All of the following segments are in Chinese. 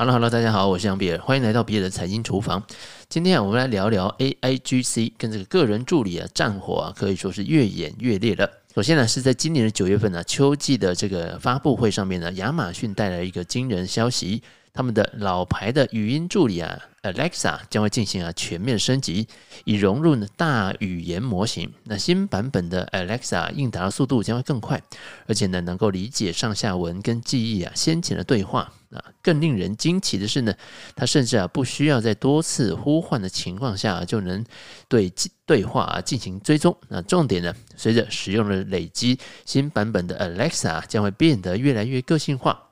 Hello，Hello，大家好，我是杨比尔，欢迎来到比尔的财经厨房。今天啊，我们来聊聊 AIGC 跟这个个人助理啊，战火啊，可以说是越演越烈了。首先呢，是在今年的九月份呢，秋季的这个发布会上面呢，亚马逊带来一个惊人消息，他们的老牌的语音助理啊。Alexa 将会进行啊全面升级，以融入呢大语言模型。那新版本的 Alexa 应答的速度将会更快，而且呢能够理解上下文跟记忆啊先前的对话啊。更令人惊奇的是呢，它甚至啊不需要在多次呼唤的情况下就能对对话啊进行追踪。那重点呢，随着使用的累积，新版本的 Alexa 将会变得越来越个性化。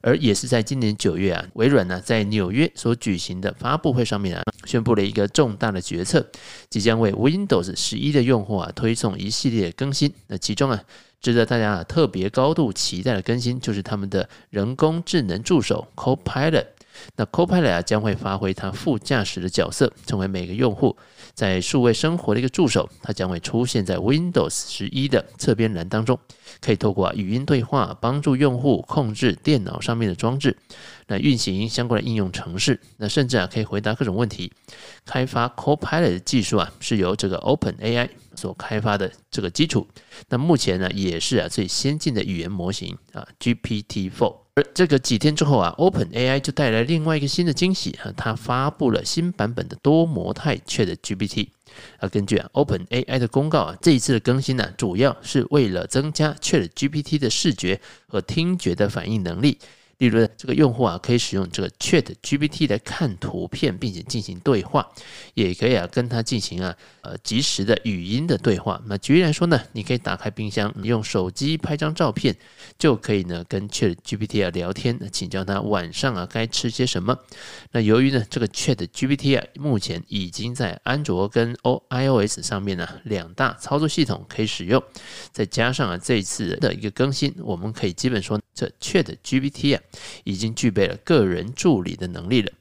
而也是在今年九月啊，微软呢在纽约所举行的发布会上面啊，宣布了一个重大的决策，即将为 Windows 十一的用户啊推送一系列更新。那其中啊，值得大家啊特别高度期待的更新，就是他们的人工智能助手 Copilot。那 Copilot 将会发挥它副驾驶的角色，成为每个用户在数位生活的一个助手。它将会出现在 Windows 十一的侧边栏当中，可以透过语音对话帮助用户控制电脑上面的装置，那运行相关的应用程式，那甚至啊可以回答各种问题。开发 Copilot 的技术啊是由这个 OpenAI 所开发的这个基础。那目前呢也是啊最先进的语言模型啊 GPT-4。而这个几天之后啊，OpenAI 就带来另外一个新的惊喜啊，它发布了新版本的多模态 ChatGPT。啊，根据啊 OpenAI 的公告啊，这一次的更新呢，主要是为了增加 ChatGPT 的视觉和听觉的反应能力。例如，这个用户啊，可以使用这个 Chat GPT 来看图片，并且进行对话，也可以啊跟它进行啊呃及时的语音的对话。那举例来说呢，你可以打开冰箱，你用手机拍张照片，就可以呢跟 Chat GPT 啊聊天，请教他晚上啊该吃些什么。那由于呢这个 Chat GPT 啊目前已经在安卓跟 O I O S 上面呢两大操作系统可以使用，再加上啊这一次的一个更新，我们可以基本说这 Chat GPT 啊。已经具备了个人助理的能力了。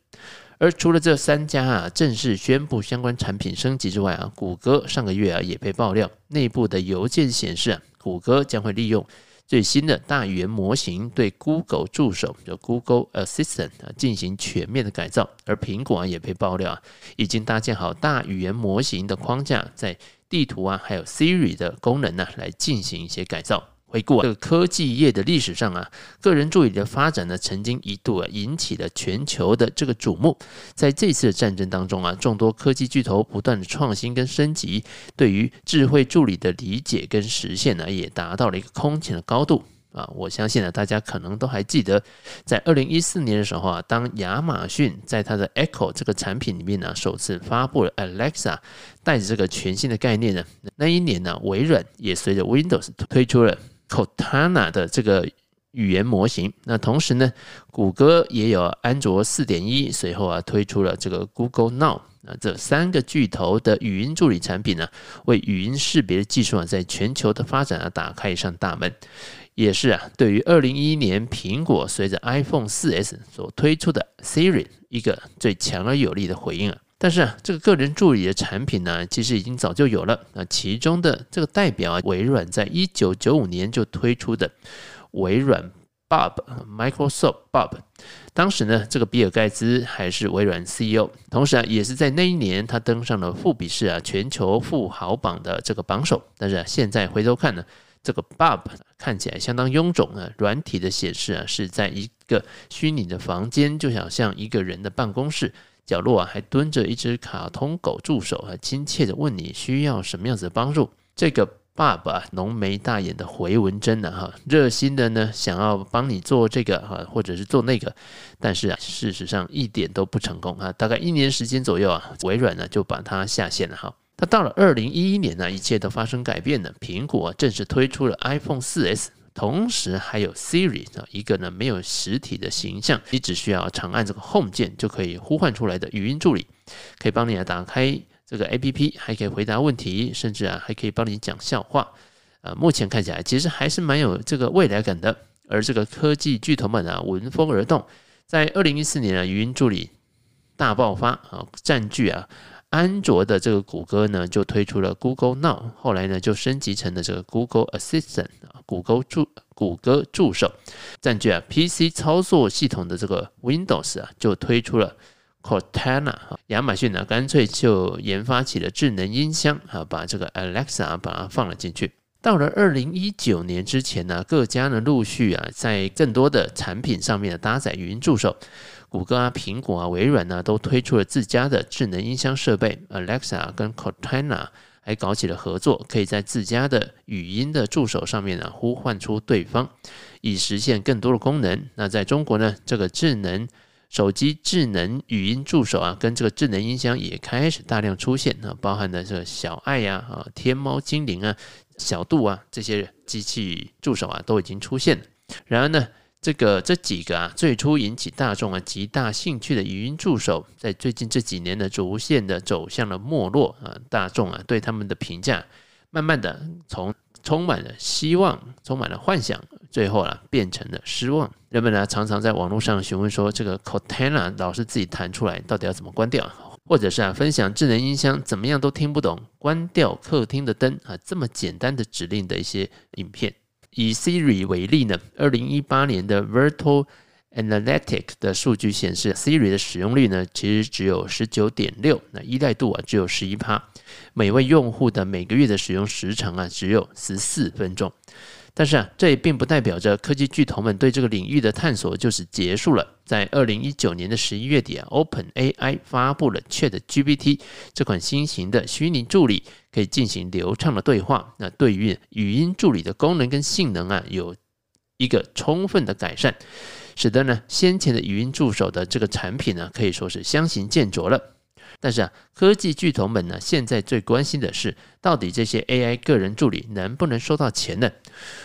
而除了这三家啊正式宣布相关产品升级之外啊，谷歌上个月啊也被爆料，内部的邮件显示啊，谷歌将会利用最新的大语言模型对 Google 助手的 Google Assistant 啊进行全面的改造。而苹果啊也被爆料啊，已经搭建好大语言模型的框架，在地图啊还有 Siri 的功能呢来进行一些改造。回顾啊，这个科技业的历史上啊，个人助理的发展呢，曾经一度啊引起了全球的这个瞩目。在这次的战争当中啊，众多科技巨头不断的创新跟升级，对于智慧助理的理解跟实现呢，也达到了一个空前的高度啊。我相信呢，大家可能都还记得，在二零一四年的时候啊，当亚马逊在它的 Echo 这个产品里面呢，首次发布了 Alexa，带着这个全新的概念呢，那一年呢，微软也随着 Windows 推出了。Cortana 的这个语言模型，那同时呢，谷歌也有安卓四点一，随后啊推出了这个 Google Now，那这三个巨头的语音助理产品呢，为语音识别的技术啊，在全球的发展啊，打开一扇大门，也是啊，对于二零一一年苹果随着 iPhone 四 S 所推出的 Siri 一个最强而有力的回应啊。但是啊，这个个人助理的产品呢，其实已经早就有了。那其中的这个代表啊，微软在一九九五年就推出的微软 Bob，Microsoft Bob。当时呢，这个比尔盖茨还是微软 CEO，同时啊，也是在那一年他登上了富比士啊全球富豪榜的这个榜首。但是啊，现在回头看呢，这个 Bob 看起来相当臃肿啊，软体的显示啊是在一个虚拟的房间，就好像一个人的办公室。角落啊，还蹲着一只卡通狗助手，还亲切地问你需要什么样子的帮助。这个爸爸浓眉大眼的回文针呢，哈，热心的呢想要帮你做这个哈，或者是做那个，但是啊，事实上一点都不成功啊。大概一年时间左右啊，微软呢就把它下线了哈。它到了二零一一年呢，一切都发生改变了，苹果正式推出了 iPhone 四 S。同时还有 Siri 啊，一个呢没有实体的形象，你只需要长按这个 Home 键就可以呼唤出来的语音助理，可以帮你啊打开这个 APP，还可以回答问题，甚至啊还可以帮你讲笑话。啊，目前看起来其实还是蛮有这个未来感的。而这个科技巨头们啊闻风而动，在二零一四年啊语音助理大爆发啊，占据啊安卓的这个谷歌呢，就推出了 Google Now，后来呢就升级成了这个 Google Assistant 啊，谷歌助谷歌助手。占据啊 PC 操作系统的这个 Windows 啊，就推出了 Cortana。亚马逊呢，干脆就研发起了智能音箱啊，把这个 Alexa 把它放了进去。到了二零一九年之前呢，各家呢陆续啊在更多的产品上面搭载语音助手。谷歌啊、苹果啊、微软呢、啊，都推出了自家的智能音箱设备，Alexa 跟 Cortana 还搞起了合作，可以在自家的语音的助手上面呢、呼唤出对方，以实现更多的功能。那在中国呢，这个智能手机智能语音助手啊，跟这个智能音箱也开始大量出现啊，包含了这个小爱呀、啊、啊天猫精灵啊、小度啊这些机器助手啊，都已经出现了。然而呢，这个这几个啊，最初引起大众啊极大兴趣的语音助手，在最近这几年呢，逐渐的走向了没落啊。大众啊对他们的评价，慢慢的从充满了希望、充满了幻想，最后啊变成了失望。人们呢常常在网络上询问说，这个 Cortana 老是自己弹出来，到底要怎么关掉？或者是啊分享智能音箱怎么样都听不懂，关掉客厅的灯啊这么简单的指令的一些影片。以 Siri 为例呢，二零一八年的 Virtual Analytics 的数据显示，Siri 的使用率呢，其实只有十九点六，那依赖度啊只有十一趴，每位用户的每个月的使用时长啊只有十四分钟。但是啊，这也并不代表着科技巨头们对这个领域的探索就是结束了。在二零一九年的十一月底啊，OpenAI 发布了 ChatGPT 这款新型的虚拟助理，可以进行流畅的对话。那对于语音助理的功能跟性能啊，有一个充分的改善，使得呢先前的语音助手的这个产品呢，可以说是相形见絀了。但是啊，科技巨头们呢，现在最关心的是，到底这些 AI 个人助理能不能收到钱呢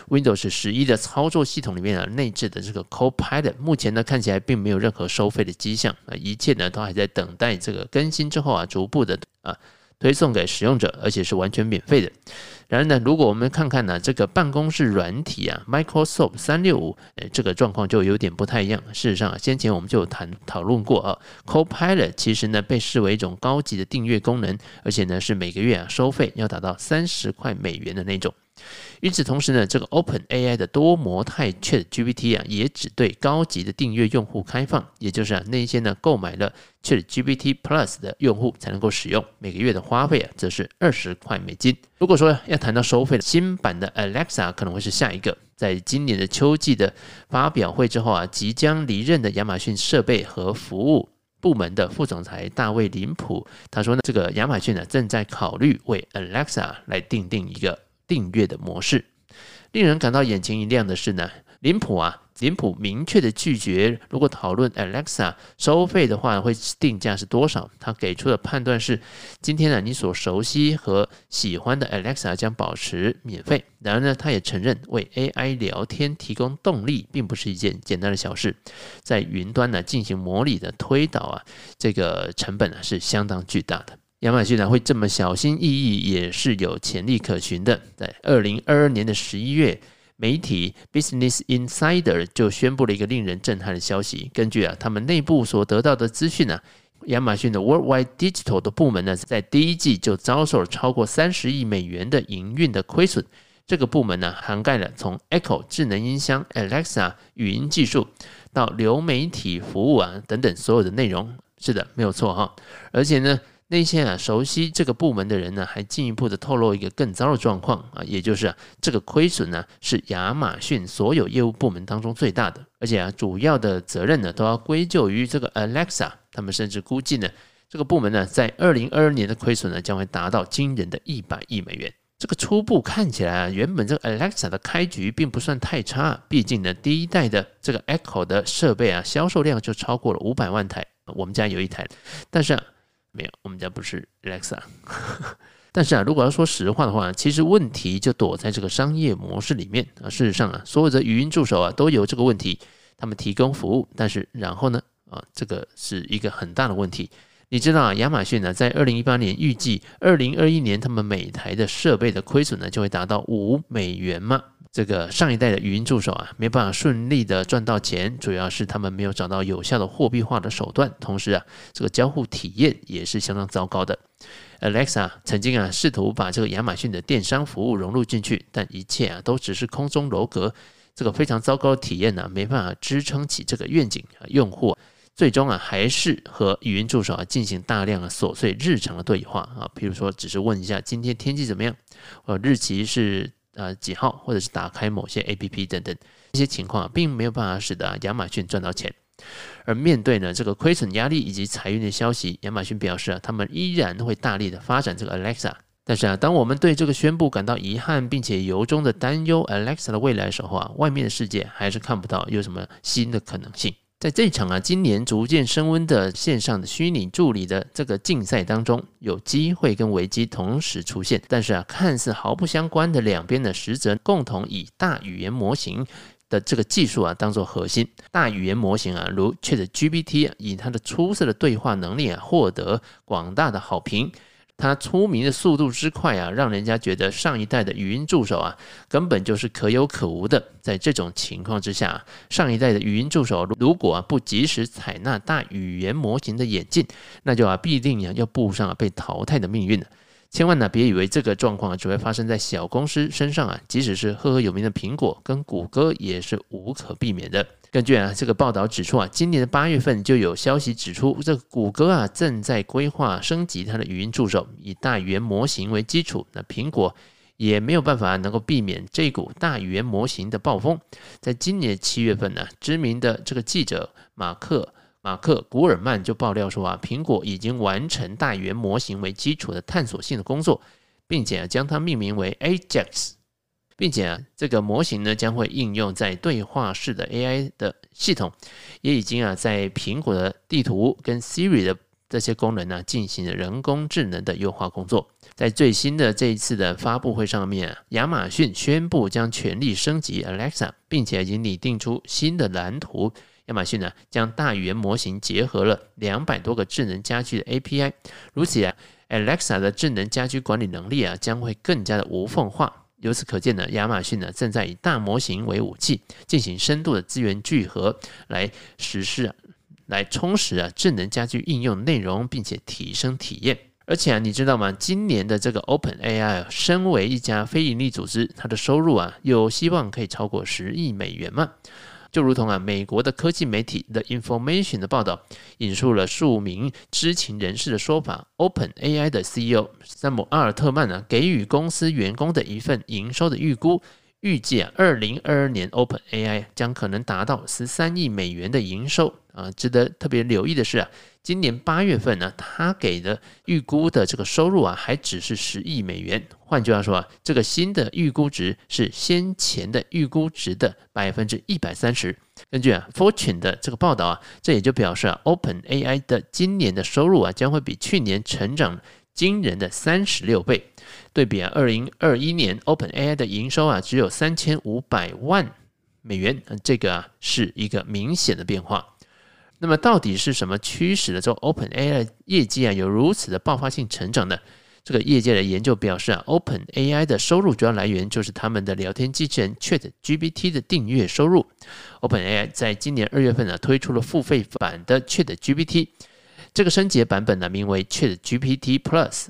？Windows 十一的操作系统里面啊，内置的这个 Copilot，目前呢看起来并没有任何收费的迹象啊，一切呢都还在等待这个更新之后啊，逐步的啊。推送给使用者，而且是完全免费的。然而呢，如果我们看看呢，这个办公室软体啊，Microsoft 三六五，诶，这个状况就有点不太一样。事实上啊，先前我们就有谈讨论过啊，Copilot 其实呢被视为一种高级的订阅功能，而且呢是每个月啊收费要达到三十块美元的那种。与此同时呢，这个 OpenAI 的多模态 ChatGPT 啊，也只对高级的订阅用户开放，也就是啊，那些呢购买了 ChatGPT Plus 的用户才能够使用，每个月的花费啊，则是二十块美金。如果说要谈到收费的新版的 Alexa 可能会是下一个，在今年的秋季的发表会之后啊，即将离任的亚马逊设备和服务部门的副总裁大卫林普，他说呢，这个亚马逊呢正在考虑为 Alexa 来定定一个。订阅的模式，令人感到眼前一亮的是呢，林普啊，林普明确的拒绝，如果讨论 Alexa 收费的话，会定价是多少？他给出的判断是，今天呢，你所熟悉和喜欢的 Alexa 将保持免费。然而呢，他也承认，为 AI 聊天提供动力，并不是一件简单的小事，在云端呢进行模拟的推导啊，这个成本呢是相当巨大的。亚马逊呢会这么小心翼翼，也是有潜力可循的。在二零二二年的十一月，媒体 Business Insider 就宣布了一个令人震撼的消息。根据啊他们内部所得到的资讯呢，亚马逊的 Worldwide Digital 的部门呢，在第一季就遭受了超过三十亿美元的营运的亏损。这个部门呢，涵盖了从 Echo 智能音箱、Alexa 语音技术到流媒体服务啊等等所有的内容。是的，没有错哈。而且呢。那些啊熟悉这个部门的人呢，还进一步的透露一个更糟的状况啊，也就是啊这个亏损呢是亚马逊所有业务部门当中最大的，而且啊主要的责任呢都要归咎于这个 Alexa。他们甚至估计呢这个部门呢在二零二二年的亏损呢将会达到惊人的一百亿美元。这个初步看起来啊，原本这个 Alexa 的开局并不算太差，毕竟呢第一代的这个 Echo 的设备啊销售量就超过了五百万台，我们家有一台，但是啊。没有，我们家不是 Alexa。但是啊，如果要说实话的话，其实问题就躲在这个商业模式里面啊。事实上啊，所有的语音助手啊都有这个问题，他们提供服务，但是然后呢啊，这个是一个很大的问题。你知道啊，亚马逊呢在二零一八年预计二零二一年他们每台的设备的亏损呢就会达到五美元吗？这个上一代的语音助手啊，没办法顺利的赚到钱，主要是他们没有找到有效的货币化的手段，同时啊，这个交互体验也是相当糟糕的。Alexa 曾经啊试图把这个亚马逊的电商服务融入进去，但一切啊都只是空中楼阁，这个非常糟糕的体验呢、没办法支撑起这个愿景啊，用户最终啊还是和语音助手啊进行大量的琐碎日常的对话啊，比如说只是问一下今天天气怎么样，呃，日期是。呃，几号，或者是打开某些 APP 等等，这些情况并没有办法使得亚马逊赚到钱。而面对呢这个亏损压力以及裁员的消息，亚马逊表示啊，他们依然会大力的发展这个 Alexa。但是啊，当我们对这个宣布感到遗憾，并且由衷的担忧 Alexa 的未来的时候啊，外面的世界还是看不到有什么新的可能性。在这场啊，今年逐渐升温的线上的虚拟助理的这个竞赛当中，有机会跟危机同时出现。但是啊，看似毫不相关的两边呢，实则共同以大语言模型的这个技术啊，当做核心。大语言模型啊，如 ChatGPT，以它的出色的对话能力啊，获得广大的好评。它出名的速度之快啊，让人家觉得上一代的语音助手啊，根本就是可有可无的。在这种情况之下，上一代的语音助手如果啊不及时采纳大语言模型的演进，那就啊必定啊要步上被淘汰的命运了。千万呢别以为这个状况只会发生在小公司身上啊，即使是赫赫有名的苹果跟谷歌也是无可避免的。根据啊这个报道指出啊，今年的八月份就有消息指出，这谷歌啊正在规划升级它的语音助手，以大语言模型为基础。那苹果也没有办法能够避免这股大语言模型的暴风。在今年七月份呢，知名的这个记者马克马克古尔曼就爆料说啊，苹果已经完成大语言模型为基础的探索性的工作，并且将它命名为 Ajax。并且啊，这个模型呢将会应用在对话式的 AI 的系统，也已经啊在苹果的地图跟 Siri 的这些功能呢进行了人工智能的优化工作。在最新的这一次的发布会上面啊，亚马逊宣布将全力升级 Alexa，并且已经拟定出新的蓝图。亚马逊呢将大语言模型结合了两百多个智能家居的 API，如此啊，Alexa 的智能家居管理能力啊将会更加的无缝化。由此可见呢，亚马逊呢正在以大模型为武器，进行深度的资源聚合，来实施、来充实啊智能家居应用内容，并且提升体验。而且啊，你知道吗？今年的这个 OpenAI 身为一家非盈利组织，它的收入啊有希望可以超过十亿美元吗？就如同啊，美国的科技媒体 The Information 的报道，引述了数名知情人士的说法，OpenAI 的 CEO 山姆阿尔特曼呢，给予公司员工的一份营收的预估，预计啊，二零二二年 OpenAI 将可能达到十三亿美元的营收。啊，值得特别留意的是啊，今年八月份呢，他给的预估的这个收入啊，还只是十亿美元。换句话说啊，这个新的预估值是先前的预估值的百分之一百三十。根据啊 Fortune 的这个报道啊，这也就表示啊，OpenAI 的今年的收入啊，将会比去年成长惊人的三十六倍。对比啊，二零二一年 OpenAI 的营收啊，只有三千五百万美元，这个啊是一个明显的变化。那么到底是什么驱使了这 OpenAI 业绩啊有如此的爆发性成长呢？这个业界的研究表示啊，OpenAI 的收入主要来源就是他们的聊天机器人 ChatGPT 的订阅收入。OpenAI 在今年二月份呢推出了付费版的 ChatGPT，这个升级版本呢名为 ChatGPT Plus，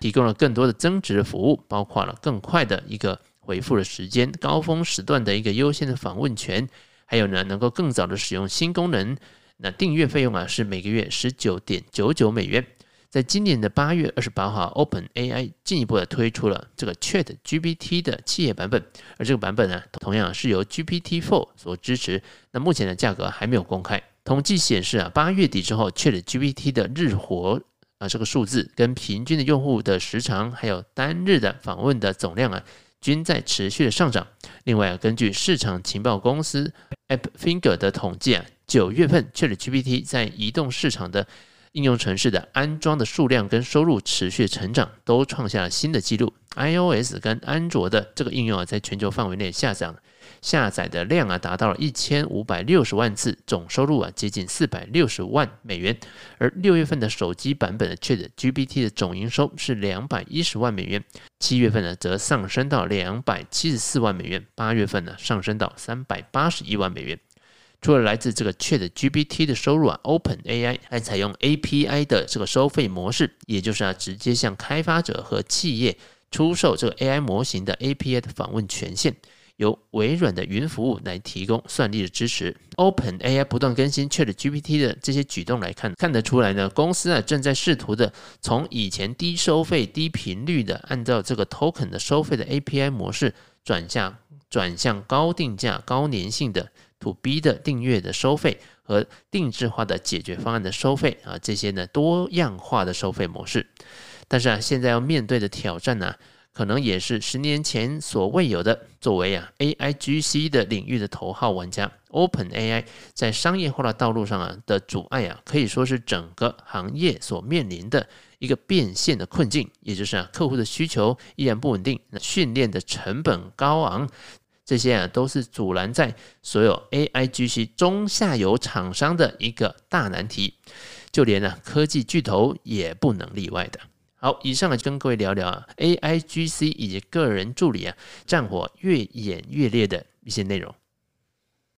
提供了更多的增值服务，包括了更快的一个回复的时间、高峰时段的一个优先的访问权，还有呢能够更早的使用新功能。那订阅费用啊是每个月十九点九九美元。在今年的八月二十八号，OpenAI 进一步的推出了这个 ChatGPT 的企业版本，而这个版本呢，同样是由 GPT-4 所支持。那目前的价格还没有公开。统计显示啊，八月底之后，ChatGPT 的日活啊这个数字跟平均的用户的时长，还有单日的访问的总量啊，均在持续的上涨。另外啊，根据市场情报公司 AppFinger 的统计啊。九月份，ChatGPT 在移动市场的应用程式的安装的数量跟收入持续成长，都创下了新的纪录。iOS 跟安卓的这个应用啊，在全球范围内下载下载的量啊，达到了一千五百六十万次，总收入啊接近四百六十万美元。而六月份的手机版本的 ChatGPT 的总营收是两百一十万美元，七月份呢则上升到两百七十四万美元，八月份呢上升到三百八十一万美元。除了来自这个 ChatGPT 的收入啊，OpenAI 还采用 API 的这个收费模式，也就是啊直接向开发者和企业出售这个 AI 模型的 API 的访问权限，由微软的云服务来提供算力的支持。OpenAI 不断更新 ChatGPT 的这些举动来看，看得出来呢，公司啊正在试图的从以前低收费、低频率的按照这个 token 的收费的 API 模式，转向转向高定价、高粘性的。To B 的订阅的收费和定制化的解决方案的收费啊，这些呢多样化的收费模式。但是啊，现在要面对的挑战呢、可能也是十年前所未有的。作为啊 AIGC 的领域的头号玩家，OpenAI 在商业化的道路上啊的阻碍啊，可以说是整个行业所面临的一个变现的困境。也就是啊，客户的需求依然不稳定，那训练的成本高昂。这些啊，都是阻拦在所有 AIGC 中下游厂商的一个大难题，就连呢科技巨头也不能例外的。好，以上就跟各位聊聊啊 AIGC 以及个人助理啊战火越演越烈的一些内容。